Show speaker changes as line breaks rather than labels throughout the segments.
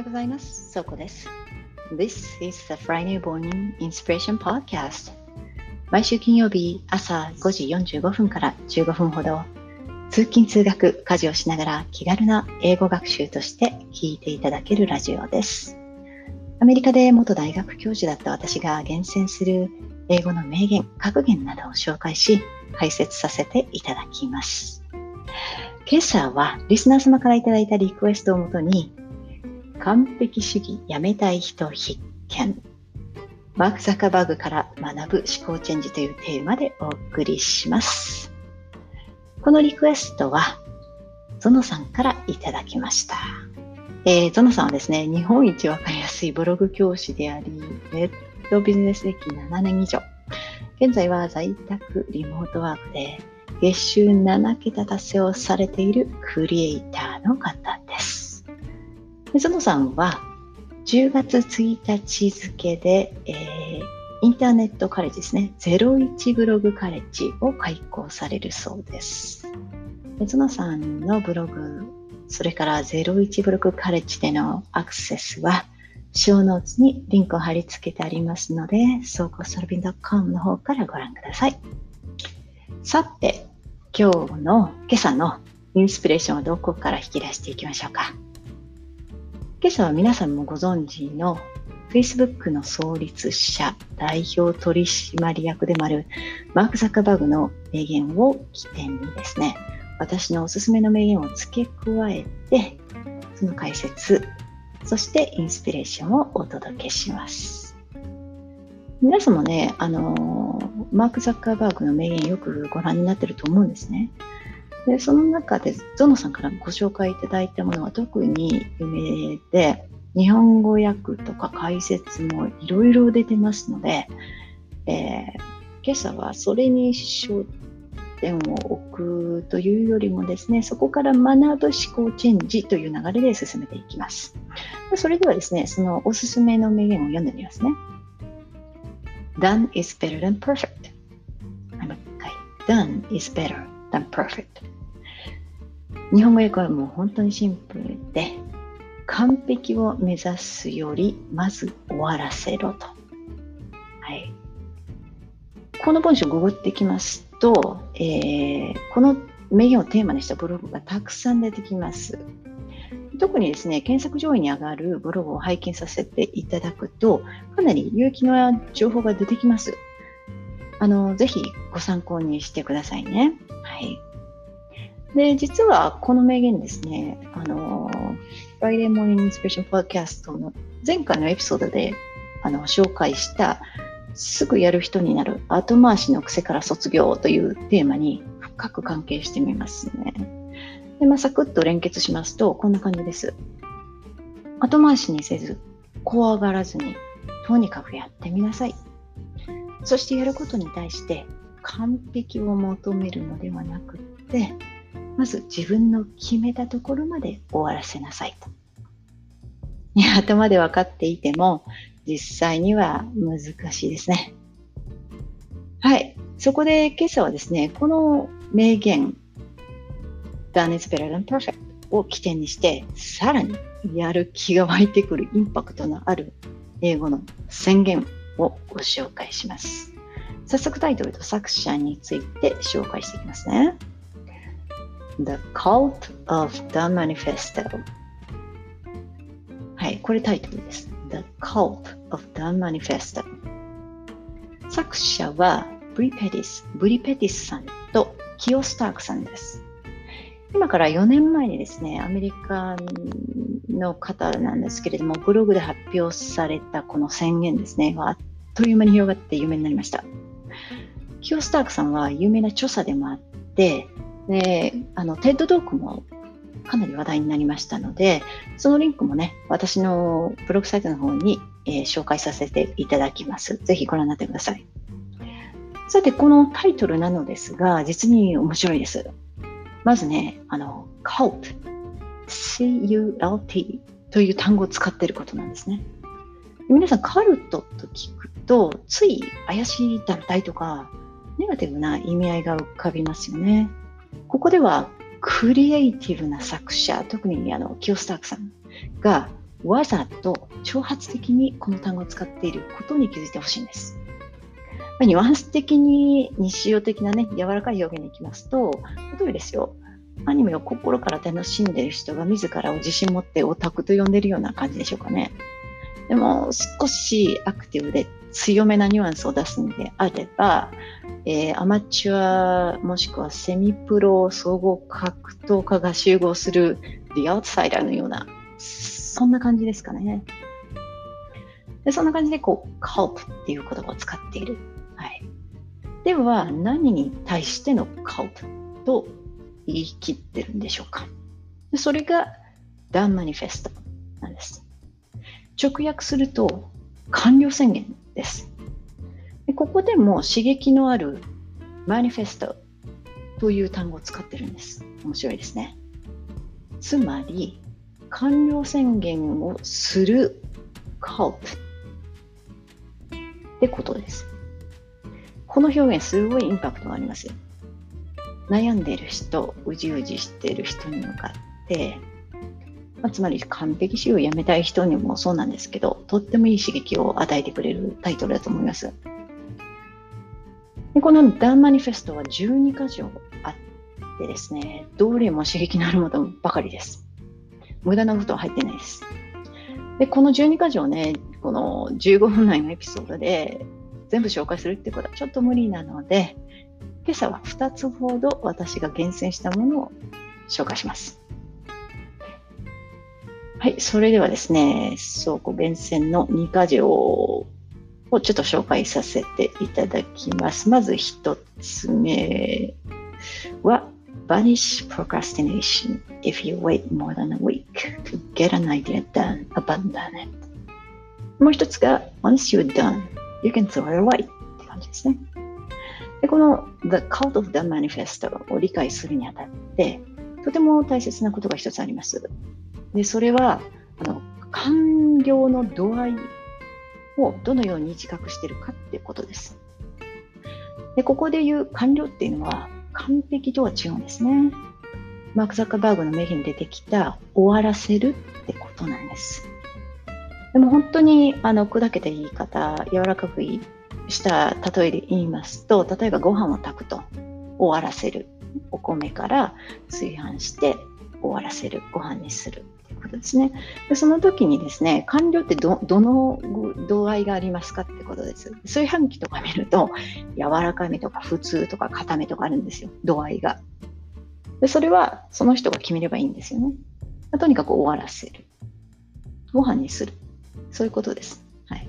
ようございます。そこです。This is the Friday Morning Inspiration Podcast. 毎週金曜日朝5時45分から15分ほど通勤通学、家事をしながら気軽な英語学習として聞いていただけるラジオです。アメリカで元大学教授だった私が厳選する英語の名言、格言などを紹介し解説させていただきます。今朝はリスナー様からいただいたリクエストをもとに完璧主義やめたい人必見マーク・ザカバーグから学ぶ思考チェンジというテーマでお送りします。このリクエストはゾノさんからいただきました。えー、ゾノさんはですね、日本一わかりやすいブログ教師であり、ネットビジネス歴7年以上。現在は在宅リモートワークで月収7桁達成をされているクリエイターの方です。ゾノさんは10月1日付で、えー、インターネットカレッジですね、01ブログカレッジを開講されるそうです。ゾノさんのブログ、それから01ブログカレッジでのアクセスは、ショーノーツにリンクを貼り付けてありますので、総合ソルビン .com の方からご覧ください。さて、今日の、今朝のインスピレーションはどこから引き出していきましょうか。今朝は皆さんもご存知の Facebook の創立者、代表取締役でもあるマーク・ザッカーバーグの名言を起点にですね、私のおすすめの名言を付け加えて、その解説、そしてインスピレーションをお届けします。皆さんもね、あのマーク・ザッカーバーグの名言よくご覧になってると思うんですね。でその中でゾノさんからご紹介いただいたものは特に有名で日本語訳とか解説もいろいろ出てますので、えー、今朝はそれに焦点を置くというよりもですねそこから学ぶ思考チェンジという流れで進めていきます。それではですねそのおすすめの名言を読んでみますね。Done is better than perfect. もう一回 Done is better. Than perfect 日本語訳はもう本当にシンプルで、完璧を目指すより、まず終わらせろと。はい。この文章をググってきますと、えー、この名言をテーマにしたブログがたくさん出てきます。特にですね、検索上位に上がるブログを拝見させていただくと、かなり有益な情報が出てきます。あの、ぜひご参考にしてくださいね。はい。で、実はこの名言ですね、あの、Friday Morning Inspiration Podcast の前回のエピソードであの紹介したすぐやる人になる後回しの癖から卒業というテーマに深く関係してみますね。で、まあ、サクッと連結しますと、こんな感じです。後回しにせず、怖がらずに、とにかくやってみなさい。そしてやることに対して完璧を求めるのではなくって、まず自分の決めたところまで終わらせなさいと。いや、頭で分かっていても、実際には難しいですね。はい。そこで今朝はですね、この名言、Done is better than perfect を起点にして、さらにやる気が湧いてくるインパクトのある英語の宣言をご紹介します。早速タイトルと作者について紹介していきますね。The Cult of the Manifesto はい、これタイトルです。The Cult of the Manifesto 作者はブリペティス、ブリペティスさんとキオスタークさんです。今から4年前にですね、アメリカの方なんですけれども、ブログで発表されたこの宣言ですね、あっという間に広がって有名になりました。キオスタークさんは有名な著者でもあって、で、あの、 TED Talk もかなり話題になりましたので、そのリンクもね、私のブログサイトの方に、えー、紹介させていただきます。ぜひご覧になってください。さて、このタイトルなのですが、実に面白いです。まずね、あの、cult, C-U-L-T という単語を使っていることなんですね。皆さん、カルトと聞くと、つい怪しい団体とか、ネガティブな意味合いが浮かびますよね。ここではクリエイティブな作者、特にあのキオスタークさんがわざと挑発的にこの単語を使っていることに気づいてほしいんです。ニュアンス的に日常的なね、柔らかい表現に行きますと、例えばですよ、アニメを心から楽しんでいる人が自らを自信持ってオタクと呼んでるような感じでしょうかね。でも少しアクティブで強めなニュアンスを出すのであれば、えー、アマチュアもしくはセミプロ総合格闘家が集合する The Outsider のような、そんな感じですかね。でそんな感じで、こう、culp っていう言葉を使っている。はい。では、何に対しての culp と言い切ってるんでしょうか。でそれが The Manifesto なんです。直訳すると、完了宣言です。でここでも刺激のあるマニフェストという単語を使ってるんです。面白いですね。つまり、完了宣言をする cult ってことです。この表現すごいインパクトがあります。悩んでいる人、うじうじしている人に向かって、まあ、つまり完璧主義をやめたい人にもそうなんですけど、とってもいい刺激を与えてくれるタイトルだと思います。でこのダンマニフェストは12箇条あってですね、どれも刺激のあるものばかりです。無駄なことは入ってないです。で、この12箇条ね、この15分内のエピソードで全部紹介するってことはちょっと無理なので、今朝は2つほど私が厳選したものを紹介します。はい、それではですね、倉庫厳選の2箇条をちょっと紹介させていただきます。まず1つ目は、Banish procrastination if you wait more than a week to get an idea done, abandon it. もう一つが、Once you're done, you can throw it away って感じですね。でこの The Cult of the Manifesto を理解するにあたって、とても大切なことが一つあります。で、それは、あの、完了の度合いをどのように自覚しているかっていうことです。で、ここで言う完了っていうのは、完璧とは違うんですね。マーク・ザッカーバーグの名言に出てきた終わらせるってことなんです。でも本当にあの砕けた言い方、柔らかくした例えで言いますと、例えばご飯を炊くと終わらせる。お米から炊飯して終わらせる。ご飯にする。ことですね。でその時にですね、完了ってどの度合いがありますかってことです。炊飯器とか見ると、柔らかめとか普通とか固めとかあるんですよ、度合いが。でそれはその人が決めればいいんですよね。とにかく終わらせる。ご飯にする。そういうことです。はい。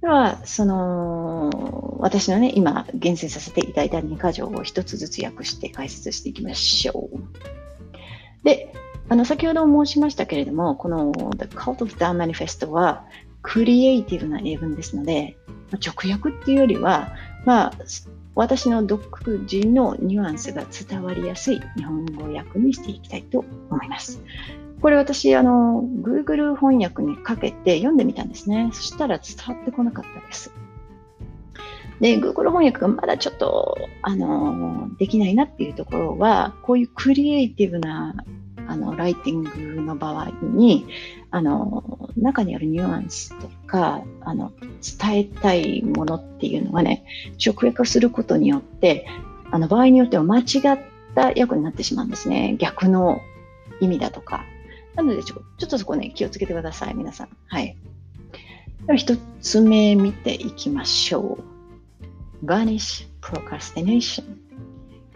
では、その、私のね、今、厳選させていただいた2箇条を一つずつ訳して解説していきましょう。あの先ほど申しましたけれども、この The Cult of the Manifest はクリエイティブな英文ですので、直訳っていうよりは、まあ、私の独自のニュアンスが伝わりやすい日本語訳にしていきたいと思います。これ私、あの、Google 翻訳にかけて読んでみたんですね。そしたら伝わってこなかったです。で、Google 翻訳がまだちょっと、あの、できないなっていうところは、こういうクリエイティブなあのライティングの場合にあの中にあるニュアンスとかあの伝えたいものっていうのがね直訳することによってあの場合によっては間違った訳になってしまうんですね。逆の意味だとか。なのでちょちょっとそこね気をつけてください皆さん。はい。では一つ目見ていきましょう。Vanish procrastination.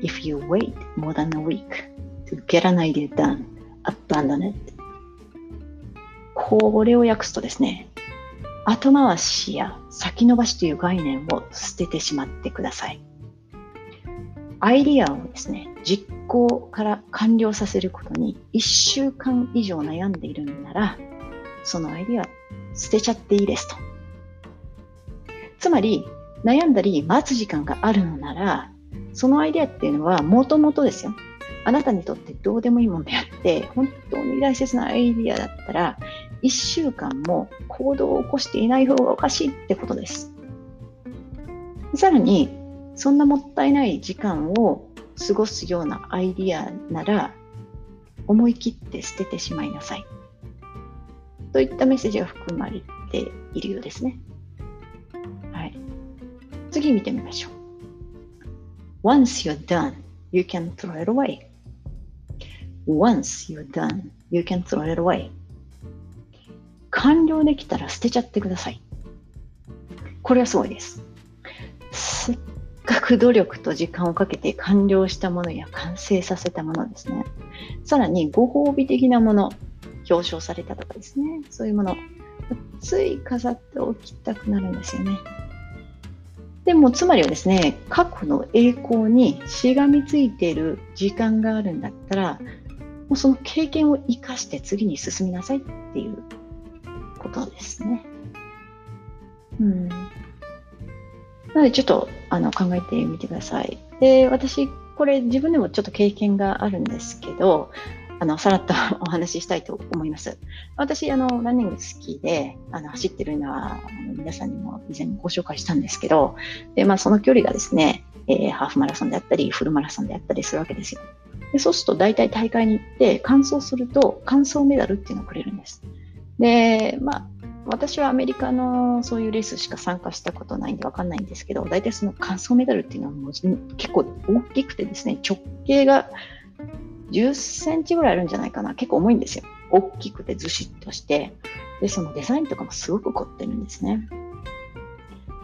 If you wait more than a week to get an idea done, abandon it. これを訳すとですね、後回しや先延ばしという概念を捨ててしまってください。アイディアをですね、実行から完了させることに1週間以上悩んでいるのなら、そのアイディア捨てちゃっていいですと。つまり、悩んだり待つ時間があるのなら、そのアイデアっていうのはもともとですよ。あなたにとってどうでもいいものであって、本当に大切なアイディアだったら、1週間も行動を起こしていない方がおかしいってことです。さらに、そんなもったいない時間を過ごすようなアイディアなら、思い切って捨ててしまいなさい。といったメッセージが含まれているようですね。はい。次見てみましょう。Once you're done, you can throw it away. Once you're done, you can throw it away. 完了できたら捨てちゃってください。これはすごいです。せっかく努力と時間をかけて完了したものや完成させたものですね。さらにご褒美的なもの、表彰されたとかですね。そういうもの、つい飾っておきたくなるんですよね。でも、つまりはですね、過去の栄光にしがみついている時間があるんだったら、うその経験を生かして次に進みなさいっていうことですね。うん。なので、ちょっとあの考えてみてください。で、私、これ自分でもちょっと経験があるんですけど、あの、さらっとお話ししたいと思います。私、あの、ランニング好きで、あの、走ってるのは、あの皆さんにも以前ご紹介したんですけど、で、まあ、その距離がですね、えー、ハーフマラソンであったり、フルマラソンであったりするわけですよ。でそうすると、大体大会に行って、完走すると、完走メダルっていうのをくれるんです。で、まあ、私はアメリカのそういうレースしか参加したことないんでわかんないんですけど、大体その完走メダルっていうのはもう結構大きくてですね、直径が10センチぐらいあるんじゃないかな。結構重いんですよ。大きくてずしっとして。で、そのデザインとかもすごく凝ってるんですね。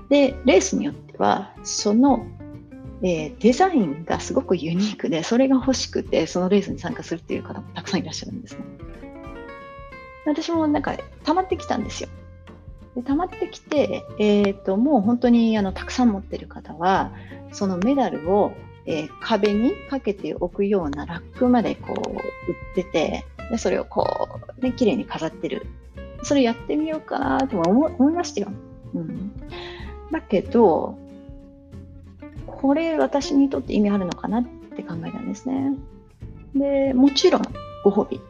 で、レースによっては、その、えー、デザインがすごくユニークで、それが欲しくて、そのレースに参加するっていう方もたくさんいらっしゃるんですね。私もなんか溜まってきたんですよ。で溜まってきて、えーと、もう本当にあのたくさん持ってる方はそのメダルをえー、壁にかけておくようなラックまでこう売ってて、でそれをこう、ね、綺麗に飾ってる。それやってみようかなと思思いましたよ。うん。だけど、これ私にとって意味あるのかなって考えたんですね。で、もちろんご褒美。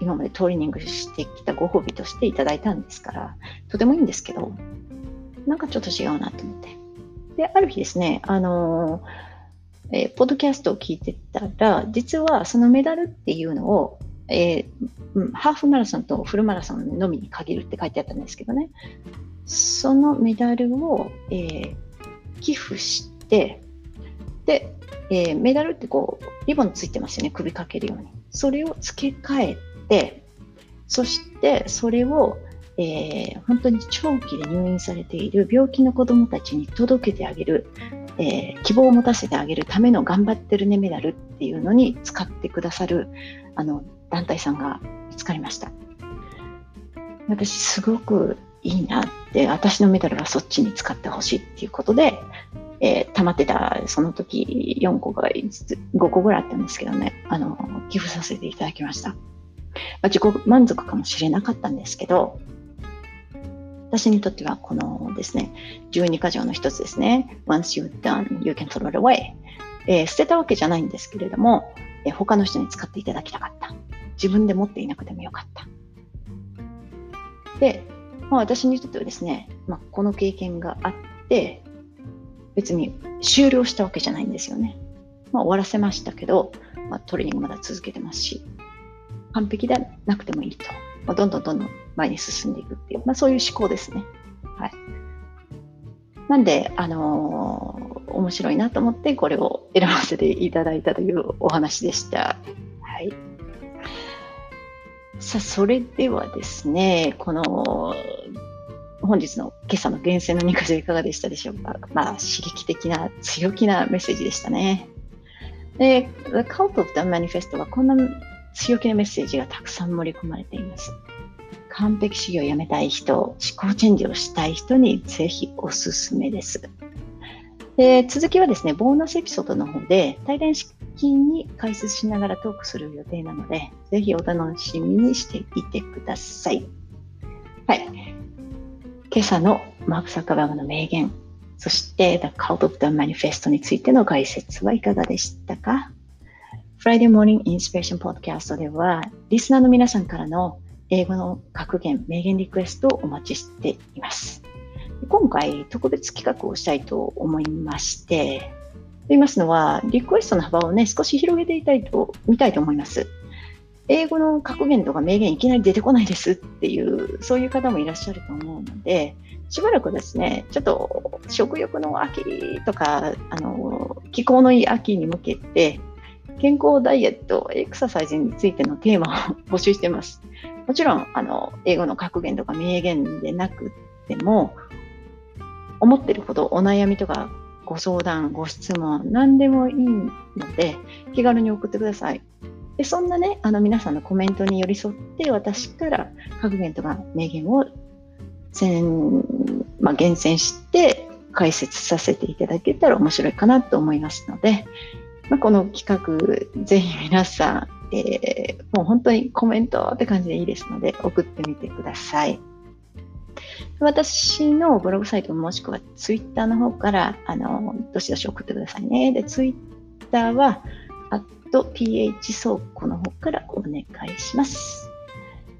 今までトレーニングしてきたご褒美としていただいたんですから、とてもいいんですけど、なんかちょっと違うなと思って。で、ある日ですね、あのえー、ポッドキャストを聞いてたら、実はそのメダルっていうのを、えー、ハーフマラソンとフルマラソンのみに限るって書いてあったんですけどね、そのメダルを、えー、寄付して、で、えー、メダルってこう、リボンついてますよね、首かけるように。それを付け替えて、そしてそれを、えー、本当に長期で入院されている病気の子どもたちに届けてあげるえー、希望を持たせてあげるための頑張ってるねメダルっていうのに使ってくださるあの団体さんが見つかりました。私すごくいいなって私のメダルはそっちに使ってほしいっていうことで、えー、溜まってたその時4個が5個ぐらいあったんですけどねあの寄付させていただきました、まあ、自己満足かもしれなかったんですけど私にとってはこのですね、12箇条の一つですね。Once you're done, you can throw it away、えー、捨てたわけじゃないんですけれども、えー、他の人に使っていただきたかった。自分で持っていなくてもよかった。で、まあ、私にとってはですね、まあ、この経験があって、別に終了したわけじゃないんですよね。まあ、終わらせましたけど、まあ、トレーニングまだ続けてますし、完璧でなくてもいいと。まあ、どんどんどんどん前に進んでいくっていう、まあ、そういう思考ですね。はい。なんで、あのー、面白いなと思ってこれを選ばせていただいたというお話でした。はい。さあ、それではですね、この本日の今朝の厳選の2か条いかがでしたでしょうか？まあ、刺激的な強気なメッセージでしたね。で、The Cult of the Manifest はこんな強気なメッセージがたくさん盛り込まれています。完璧主義をやめたい人、思考チェンジをしたい人にぜひおすすめです。で続きはですね、ボーナスエピソードの方で対談式に解説しながらトークする予定なので、ぜひお楽しみにしていてください。はい。今朝のマーク・サッカーバーグの名言、そして The Cult of the Manifesto についての解説はいかがでしたか？Friday Morning Inspiration Podcast では、リスナーの皆さんからの英語の格言、名言リクエストをお待ちしています。今回、特別企画をしたいと思いまして、と言いますのは、リクエストの幅をね、少し広げていたいと、見たいと思います。英語の格言とか名言いきなり出てこないですっていう、そういう方もいらっしゃると思うので、しばらくですね、ちょっと食欲の秋とか、あの、気候のいい秋に向けて、健康ダイエット、エクササイズについてのテーマを募集してます。もちろん、あの、英語の格言とか名言でなくても、思ってるほどお悩みとかご相談、ご質問、何でもいいので、気軽に送ってください。でそんなね、あの皆さんのコメントに寄り添って、私から格言とか名言をまあ、厳選して解説させていただけたら面白いかなと思いますので、まあ、この企画、ぜひ皆さん、えー、もう本当にコメントって感じでいいですので、送ってみてください。私のブログサイトもしくはツイッターの方から、あの、どしどし送ってくださいね。で、ツイッターは、ph 倉庫の方からお願いします。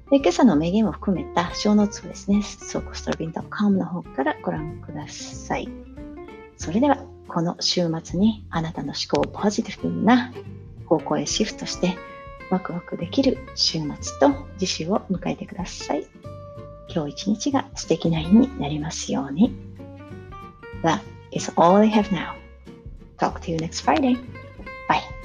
で今朝の名言を含めた小ノーツをですね、倉庫ストラビン .com の方からご覧ください。それでは、この週末にあなたの思考をポジティブな方向へシフトして、ワクワクできる週末と次週を迎えてください。今日一日が素敵な日になりますように。That is all I have now. Talk to you next Friday. Bye.